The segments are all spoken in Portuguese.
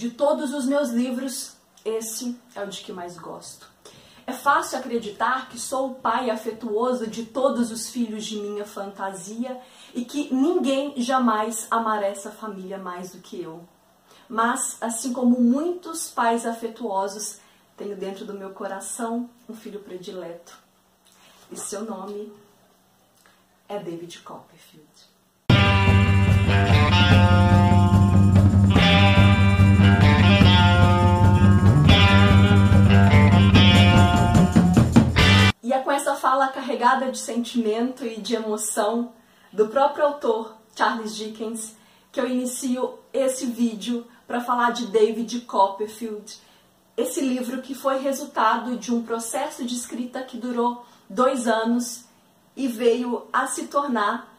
De todos os meus livros, esse é o de que mais gosto. É fácil acreditar que sou o pai afetuoso de todos os filhos de minha fantasia e que ninguém jamais amará essa família mais do que eu. Mas, assim como muitos pais afetuosos, tenho dentro do meu coração um filho predileto. E seu nome é David Copperfield. Fala carregada de sentimento e de emoção do próprio autor, Charles Dickens, que eu inicio esse vídeo para falar de David Copperfield, esse livro que foi resultado de um processo de escrita que durou dois anos e veio a se tornar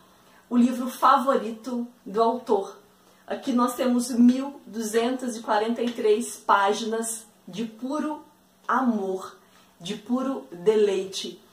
o livro favorito do autor. Aqui nós temos 1.243 páginas de puro amor, de puro deleite.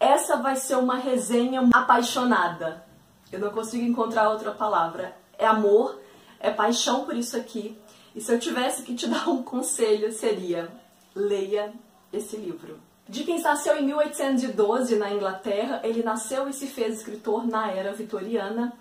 Essa vai ser uma resenha apaixonada. Eu não consigo encontrar outra palavra. É amor, é paixão por isso aqui. E se eu tivesse que te dar um conselho, seria: leia esse livro. Dickens nasceu em 1812 na Inglaterra. Ele nasceu e se fez escritor na era vitoriana.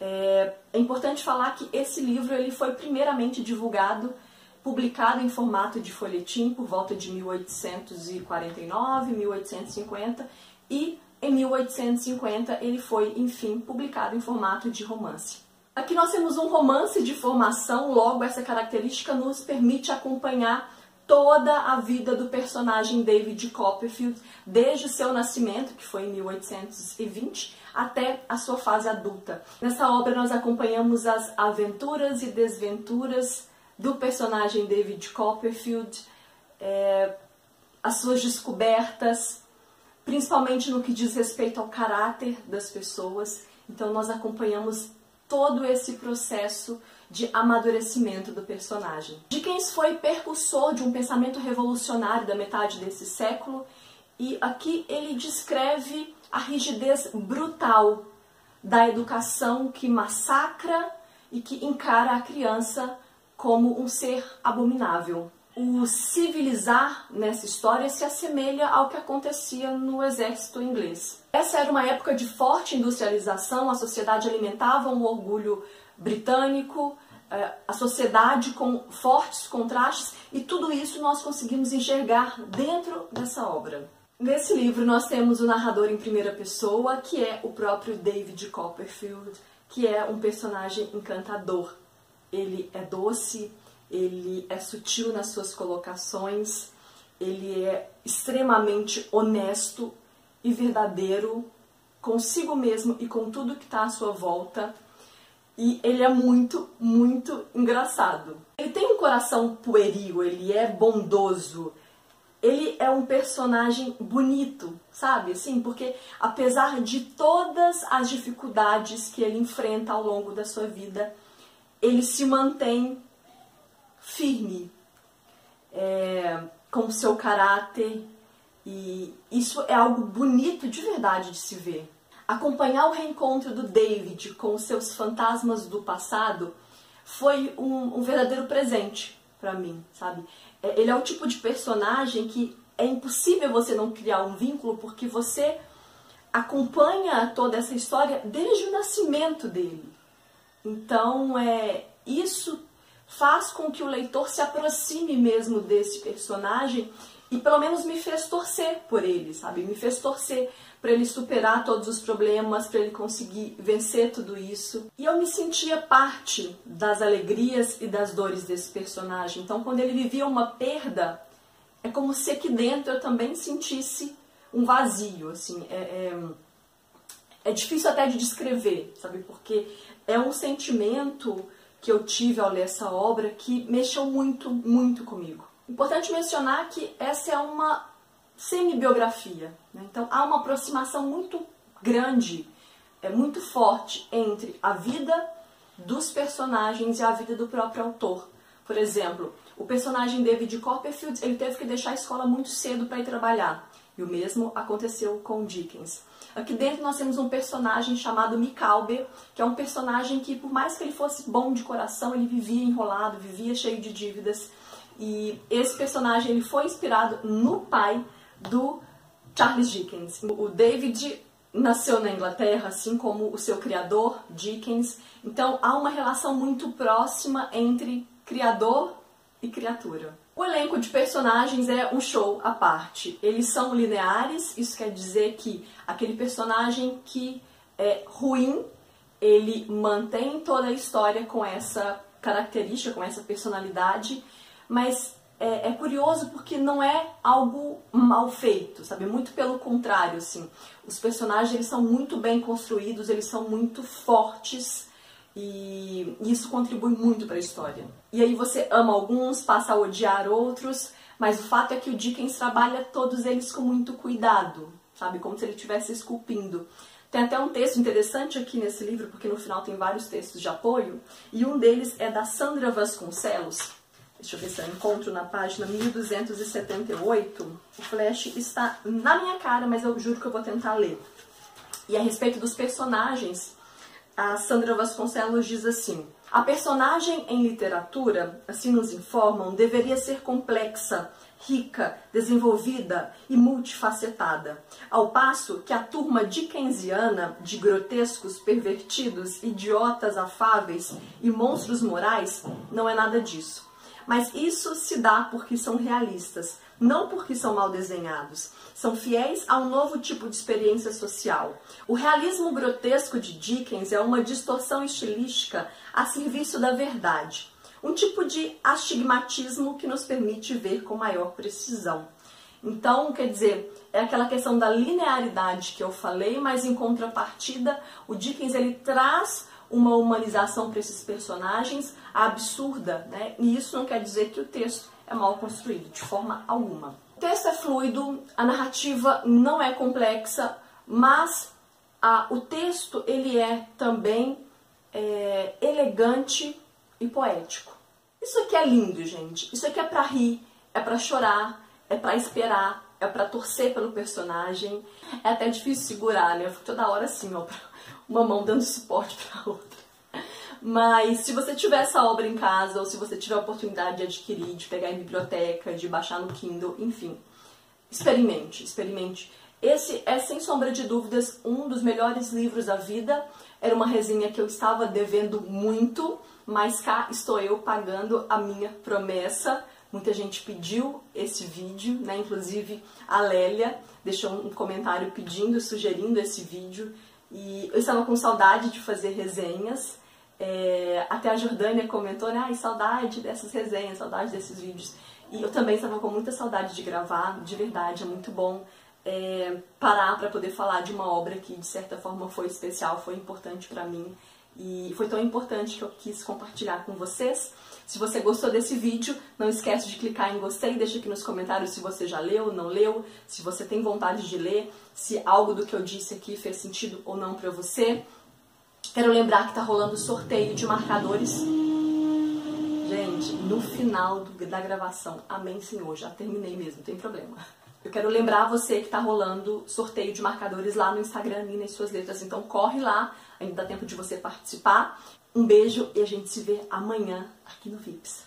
É, é importante falar que esse livro ele foi primeiramente divulgado, publicado em formato de folhetim por volta de 1849, 1850 e em 1850 ele foi, enfim, publicado em formato de romance. Aqui nós temos um romance de formação, logo essa característica nos permite acompanhar toda a vida do personagem David Copperfield, desde o seu nascimento, que foi em 1820, até a sua fase adulta. Nessa obra nós acompanhamos as aventuras e desventuras do personagem David Copperfield, é, as suas descobertas, principalmente no que diz respeito ao caráter das pessoas. Então nós acompanhamos todo esse processo de amadurecimento do personagem. Dickens foi percussor de um pensamento revolucionário da metade desse século e aqui ele descreve a rigidez brutal da educação que massacra e que encara a criança como um ser abominável. O civilizar nessa história se assemelha ao que acontecia no exército inglês. Essa era uma época de forte industrialização, a sociedade alimentava um orgulho britânico, eh, a sociedade com fortes contrastes, e tudo isso nós conseguimos enxergar dentro dessa obra. Nesse livro nós temos o narrador em primeira pessoa, que é o próprio David Copperfield, que é um personagem encantador. Ele é doce, ele é sutil nas suas colocações, ele é extremamente honesto e verdadeiro consigo mesmo e com tudo que está à sua volta. E ele é muito, muito engraçado. Ele tem um coração pueril, ele é bondoso. Ele é um personagem bonito, sabe? Assim, porque apesar de todas as dificuldades que ele enfrenta ao longo da sua vida, ele se mantém firme é, com o seu caráter e isso é algo bonito de verdade de se ver. Acompanhar o reencontro do David com os seus fantasmas do passado foi um, um verdadeiro presente para mim, sabe? É, ele é o tipo de personagem que é impossível você não criar um vínculo porque você acompanha toda essa história desde o nascimento dele. Então, é isso faz com que o leitor se aproxime mesmo desse personagem e pelo menos me fez torcer por ele, sabe? Me fez torcer para ele superar todos os problemas, para ele conseguir vencer tudo isso. E eu me sentia parte das alegrias e das dores desse personagem. Então, quando ele vivia uma perda, é como se aqui dentro eu também sentisse um vazio, assim, é, é, é difícil até de descrever, sabe? Porque é um sentimento que eu tive ao ler essa obra que mexeu muito, muito comigo. Importante mencionar que essa é uma semi-biografia, né? então há uma aproximação muito grande, é muito forte entre a vida dos personagens e a vida do próprio autor. Por exemplo, o personagem David Copperfield ele teve que deixar a escola muito cedo para ir trabalhar. E o mesmo aconteceu com Dickens. Aqui dentro nós temos um personagem chamado Micawber, que é um personagem que, por mais que ele fosse bom de coração, ele vivia enrolado, vivia cheio de dívidas. E esse personagem ele foi inspirado no pai do Charles Dickens. O David nasceu na Inglaterra, assim como o seu criador, Dickens. Então há uma relação muito próxima entre criador e criatura. O elenco de personagens é um show à parte. Eles são lineares, isso quer dizer que aquele personagem que é ruim, ele mantém toda a história com essa característica, com essa personalidade, mas é, é, curioso porque não é algo mal feito, sabe? Muito pelo contrário, assim. Os personagens eles são muito bem construídos, eles são muito fortes e isso contribui muito para a história. E aí você ama alguns, passa a odiar outros, mas o fato é que o Dickens trabalha todos eles com muito cuidado, sabe? Como se ele estivesse esculpindo. Tem até um texto interessante aqui nesse livro, porque no final tem vários textos de apoio, e um deles é da Sandra Vasconcelos, Deixa eu ver se eu encontro na página 1278. O flash está na minha cara, mas eu juro que eu vou tentar ler. E a respeito dos personagens, a Sandra Vasconcelos diz assim: A personagem em literatura, assim nos informam, deveria ser complexa, rica, desenvolvida e multifacetada, ao passo que a turma dickensiana de grotescos, pervertidos, idiotas afáveis e monstros morais não é nada disso. Mas isso se dá porque são realistas, não porque são mal desenhados. São fiéis a um novo tipo de experiência social. O realismo grotesco de Dickens é uma distorção estilística a serviço da verdade. Um tipo de astigmatismo que nos permite ver com maior precisão. Então, quer dizer, é aquela questão da linearidade que eu falei, mas em contrapartida, o Dickens ele traz uma humanização para esses personagens absurda, né? E isso não quer dizer que o texto é mal construído, de forma alguma. O texto é fluido, a narrativa não é complexa, mas a, o texto ele é também é, elegante e poético. Isso aqui é lindo, gente. Isso aqui é para rir, é para chorar, é para esperar, é para torcer pelo personagem. É até difícil segurar, né? Eu fico toda hora assim, ó, uma mão dando suporte para outra. Mas se você tiver essa obra em casa, ou se você tiver a oportunidade de adquirir, de pegar em biblioteca, de baixar no Kindle, enfim, experimente, experimente. Esse é, sem sombra de dúvidas, um dos melhores livros da vida. Era uma resenha que eu estava devendo muito, mas cá estou eu pagando a minha promessa. Muita gente pediu esse vídeo, né? Inclusive a Lélia deixou um comentário pedindo, sugerindo esse vídeo. E eu estava com saudade de fazer resenhas. É, até a Jordânia comentou, né? Ai, saudade dessas resenhas, saudade desses vídeos. E eu também estava com muita saudade de gravar, de verdade, é muito bom é, parar para poder falar de uma obra que de certa forma foi especial, foi importante para mim e foi tão importante que eu quis compartilhar com vocês. Se você gostou desse vídeo, não esquece de clicar em gostei, deixa aqui nos comentários se você já leu, não leu, se você tem vontade de ler, se algo do que eu disse aqui fez sentido ou não para você. Quero lembrar que tá rolando sorteio de marcadores. Gente, no final do, da gravação, amém senhor, já terminei mesmo, não tem problema. Eu quero lembrar você que tá rolando sorteio de marcadores lá no Instagram, Nina e suas letras, então corre lá, ainda dá tempo de você participar. Um beijo e a gente se vê amanhã aqui no VIPS.